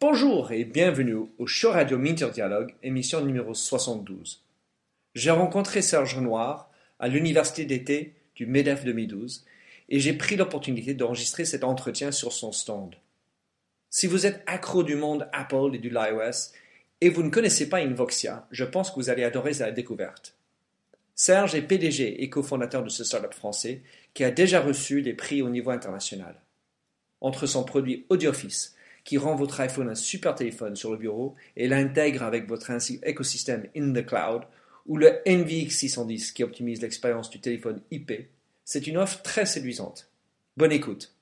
Bonjour et bienvenue au show radio Minter Dialogue, émission numéro 72. J'ai rencontré Serge Renoir à l'université d'été du MEDEF 2012 et j'ai pris l'opportunité d'enregistrer cet entretien sur son stand. Si vous êtes accro du monde Apple et du iOS et vous ne connaissez pas Invoxia, je pense que vous allez adorer la découverte. Serge est PDG et cofondateur de ce startup français qui a déjà reçu des prix au niveau international. Entre son produit AudioFice, qui rend votre iPhone un super téléphone sur le bureau et l'intègre avec votre écosystème in the cloud, ou le NVX610 qui optimise l'expérience du téléphone IP, c'est une offre très séduisante. Bonne écoute.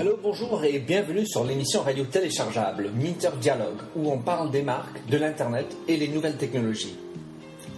Allô, bonjour et bienvenue sur l'émission radio téléchargeable Minter Dialogue où on parle des marques, de l'Internet et les nouvelles technologies.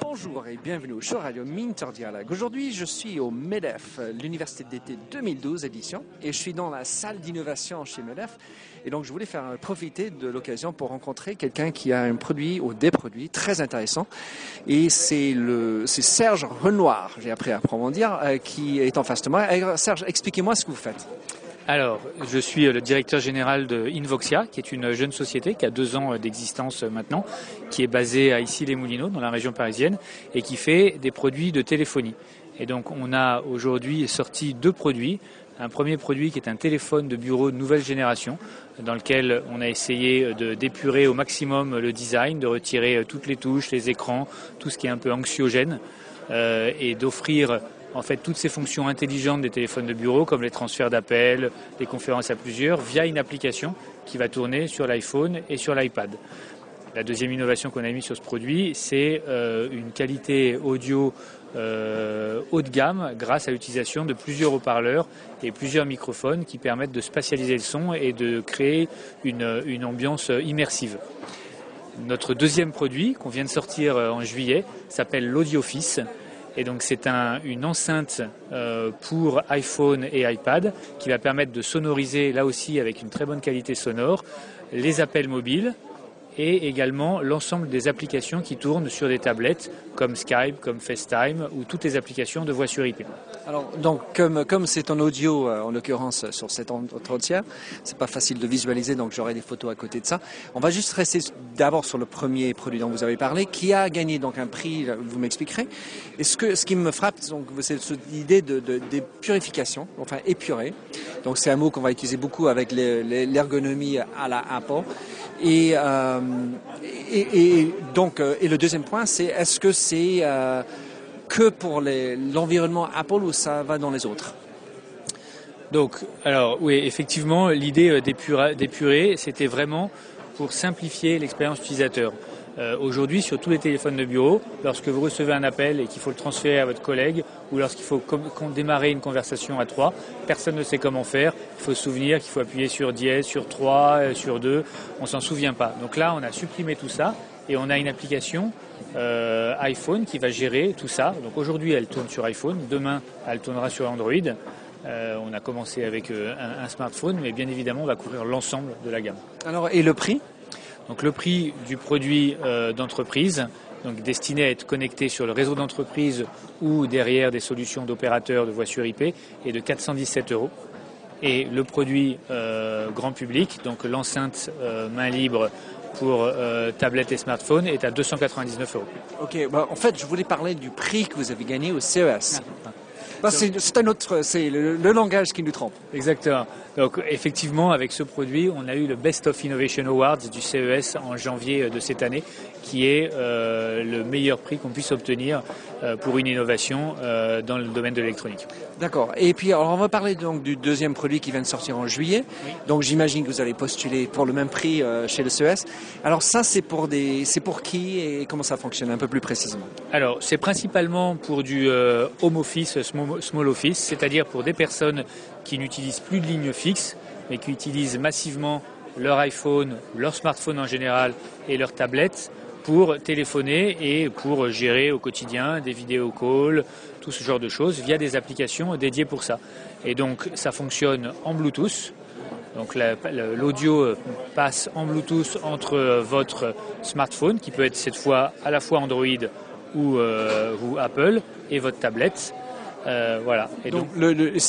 Bonjour et bienvenue show radio Minter Dialogue. Aujourd'hui, je suis au MEDEF, l'Université d'été 2012 édition, et je suis dans la salle d'innovation chez MEDEF. Et donc, je voulais faire profiter de l'occasion pour rencontrer quelqu'un qui a un produit ou des produits très intéressants. Et c'est le, c'est Serge Renoir, j'ai appris à comment dire, euh, qui est en face de moi. Alors, Serge, expliquez-moi ce que vous faites. Alors, je suis le directeur général de Invoxia, qui est une jeune société qui a deux ans d'existence maintenant, qui est basée à Issy-les-Moulineaux, dans la région parisienne, et qui fait des produits de téléphonie. Et donc, on a aujourd'hui sorti deux produits. Un premier produit qui est un téléphone de bureau de nouvelle génération, dans lequel on a essayé de d'épurer au maximum le design, de retirer toutes les touches, les écrans, tout ce qui est un peu anxiogène, euh, et d'offrir en fait toutes ces fonctions intelligentes des téléphones de bureau, comme les transferts d'appels, les conférences à plusieurs, via une application qui va tourner sur l'iPhone et sur l'iPad. La deuxième innovation qu'on a mise sur ce produit, c'est euh, une qualité audio euh, haut de gamme grâce à l'utilisation de plusieurs haut-parleurs et plusieurs microphones qui permettent de spatialiser le son et de créer une, une ambiance immersive. Notre deuxième produit qu'on vient de sortir en juillet s'appelle l'AudioFice. Et donc c'est un, une enceinte euh, pour iPhone et iPad qui va permettre de sonoriser là aussi avec une très bonne qualité sonore les appels mobiles et également l'ensemble des applications qui tournent sur des tablettes comme Skype, comme FaceTime ou toutes les applications de voix sur IP. Alors, donc, comme, comme c'est en audio, euh, en l'occurrence, sur cet entretien, c'est pas facile de visualiser, donc j'aurai des photos à côté de ça. On va juste rester d'abord sur le premier produit dont vous avez parlé, qui a gagné donc un prix, vous m'expliquerez. Et ce, que, ce qui me frappe, c'est cette idée de, de, de, purification, enfin épurer. Donc, c'est un mot qu'on va utiliser beaucoup avec l'ergonomie à la Apple. Et, euh, et, et, donc, euh, et le deuxième point, c'est est-ce que c'est euh, que pour l'environnement Apple ou ça va dans les autres Donc, alors oui, effectivement, l'idée d'épurer, c'était vraiment pour simplifier l'expérience utilisateur. Euh, Aujourd'hui, sur tous les téléphones de bureau, lorsque vous recevez un appel et qu'il faut le transférer à votre collègue, ou lorsqu'il faut démarrer une conversation à trois, personne ne sait comment faire. Il faut se souvenir qu'il faut appuyer sur dièse, sur 3, euh, sur 2. On s'en souvient pas. Donc là, on a supprimé tout ça et on a une application euh, iPhone qui va gérer tout ça. Donc aujourd'hui, elle tourne sur iPhone. Demain, elle tournera sur Android. Euh, on a commencé avec euh, un, un, smartphone, mais bien évidemment, on va couvrir l'ensemble de la gamme. Alors, et le prix? Donc le prix du produit d'entreprise, donc destiné à être connecté sur le réseau d'entreprise ou derrière des solutions d'opérateurs de voitures IP, est de 417 euros. Et le produit euh, grand public, donc l'enceinte euh, main libre pour euh, tablette et smartphone, est à 299 euros. Ok, bah, en fait, je voulais parler du prix que vous avez gagné au CES. Ah. Bah, c'est un autre, c'est le, le, langage qui nous trompe. Exactement. Donc effectivement, avec ce produit, on a eu le Best of Innovation Awards du CES en janvier de cette année, qui est euh, le meilleur prix qu'on puisse obtenir euh, pour une innovation euh, dans le domaine de l'électronique. D'accord. Et puis, alors, on va parler donc du deuxième produit qui vient de sortir en juillet. Oui. Donc, j'imagine que vous allez postuler pour le même prix euh, chez le CES. Alors, ça, c'est pour des, c'est pour qui et comment ça fonctionne un peu plus précisément? Alors, c'est principalement pour du home office, small, small office, c'est-à-dire pour des personnes qui n'utilisent plus de ligne fixe mais qui utilisent massivement leur iPhone, leur smartphone en général et leur tablette pour téléphoner et pour gérer au quotidien des vidéo calls, tout ce genre de choses via des applications dédiées pour ça. Et donc ça fonctionne en Bluetooth. Donc l'audio passe en Bluetooth entre votre smartphone, qui peut être cette fois à la fois Android ou, euh, ou Apple, et votre tablette. Euh, voilà. Et donc,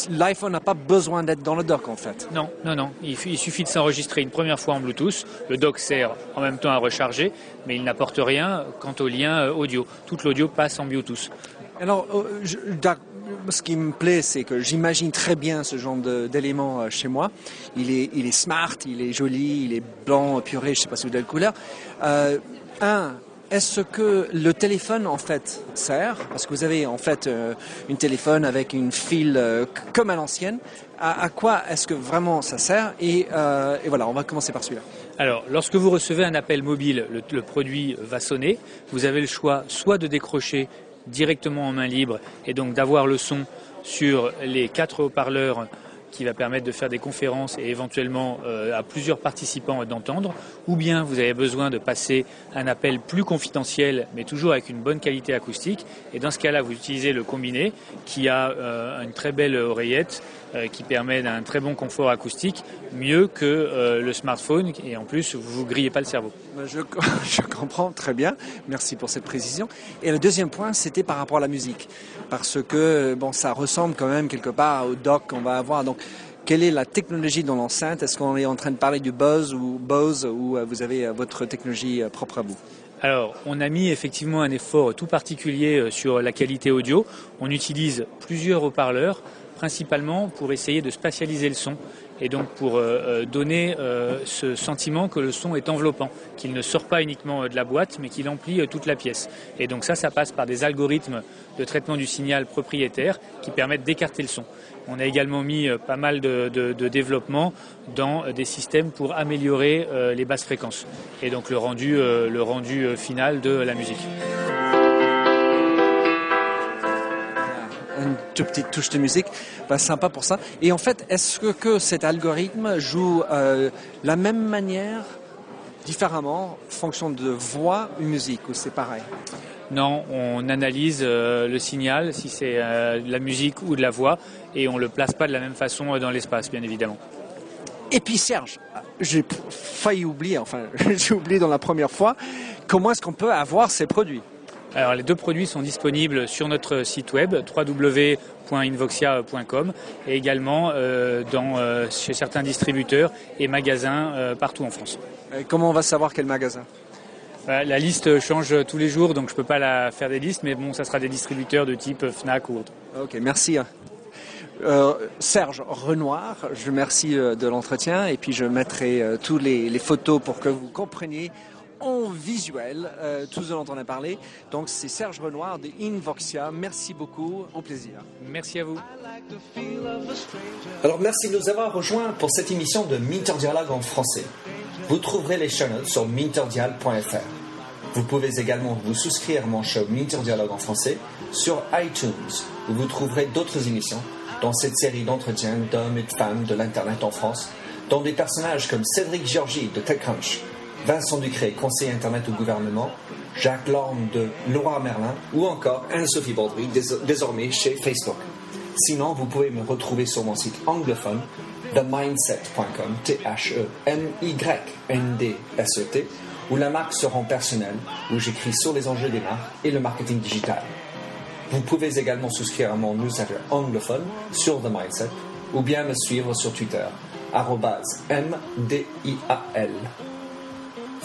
l'iPhone n'a pas besoin d'être dans le dock en fait Non, non, non. Il, suffit de s'enregistrer une première fois en Bluetooth. Le dock sert en même temps à recharger, mais il n'apporte rien quant au lien euh, audio. Toute l'audio passe en Bluetooth. Alors, euh, ce qui me plaît, c'est que j'imagine très bien ce genre d'élément chez moi. Il est, il est smart, il est joli, il est blanc, puré, je ne sais pas si vous avez la couleur. un, est-ce que le téléphone en fait sert? Parce que vous avez en fait euh, une téléphone avec une file euh, comme à l'ancienne. À, quoi est-ce que vraiment ça sert? Euh, et, voilà, on va commencer par celui-là. Alors, lorsque vous recevez un appel mobile, le, produit va sonner. Vous avez le choix soit de décrocher directement en main libre et donc d'avoir le son sur les quatre haut-parleurs qui va permettre de faire des conférences et éventuellement euh, à plusieurs participants d'entendre, ou bien vous avez besoin de passer un appel plus confidentiel, mais toujours avec une bonne qualité acoustique. Et dans ce cas-là, vous utilisez le combiné qui a euh, une très belle oreillette euh, qui permet d'un très bon confort acoustique, mieux que le smartphone, et en plus, vous vous grillez pas le cerveau. Je, je comprends très bien. Merci pour cette précision. Et le deuxième point, c'était par rapport à la musique, parce que bon, ça ressemble quand même quelque part au dock qu'on va avoir. Donc, quelle est la technologie dans l'enceinte? Est-ce qu'on est en train de parler du Buzz ou Bose ou euh, vous avez euh, votre technologie euh, propre à vous? Alors, on a mis effectivement un effort tout particulier sur la qualité audio. On utilise plusieurs haut-parleurs, principalement pour essayer de spatialiser le son et donc pour donner ce sentiment que le son est enveloppant, qu'il ne sort pas uniquement de la boîte, mais qu'il emplit toute la pièce. Et donc ça, ça passe par des algorithmes de traitement du signal propriétaire qui permettent d'écarter le son. On a également mis euh, pas mal de, développement dans euh, des systèmes pour améliorer euh, les basses fréquences et donc le rendu, le rendu final de la musique. Une toute petite touche de musique, sympa pour ça. Et en fait, est-ce que, cet algorithme joue la même manière, différemment, en fonction de voix ou musique, ou c'est pareil? Non, on analyse euh, le signal, si c'est euh, de la musique ou de la voix, et on ne le place pas de la même façon euh, dans l'espace, bien évidemment. Et puis Serge, j'ai failli oublier, enfin j'ai oublié dans la première fois, comment est-ce qu'on peut avoir ces produits? Alors les deux produits sont disponibles sur notre site web www.invoxia.com et également dans, chez certains distributeurs et magasins partout en France. Et comment on va savoir quel magasin? Bah, la liste change tous les jours, donc je ne peux pas la faire des listes, mais bon, ça sera des distributeurs de type Fnac ou autre. Ok, merci. Euh, Serge Renoir, je remercie euh, de l'entretien et puis je mettrai euh, tous les, photos pour que vous compreniez en visuel tout ce dont on a parlé. Donc c'est Serge Renoir de Invoxia. Merci beaucoup, au plaisir. Merci à vous. Alors merci de nous avoir rejoints pour cette émission de Minter Dialogue en français. Vous trouverez les channels sur minterdial.fr. Vous pouvez également vous souscrire à mon show Minter Dialogue en français sur iTunes, où vous trouverez d'autres émissions dans cette série d'entretiens d'hommes et de femmes de l'Internet en France, dont des personnages comme Cédric Georgie de TechCrunch, Vincent Ducré, conseiller Internet au gouvernement, Jacques Lorme de Laura Merlin ou encore Anne-Sophie Baudry, désormais chez Facebook. Sinon, vous pouvez me retrouver sur mon site anglophone themindset.com, T-H-E-M-Y-N-D-S-E-T, où la marque se rend personnelle, où j'écris sur les enjeux des marques et le marketing digital. Vous pouvez également souscrire à mon newsletter anglophone sur The Mindset ou bien me suivre sur Twitter, M-D-I-A-L.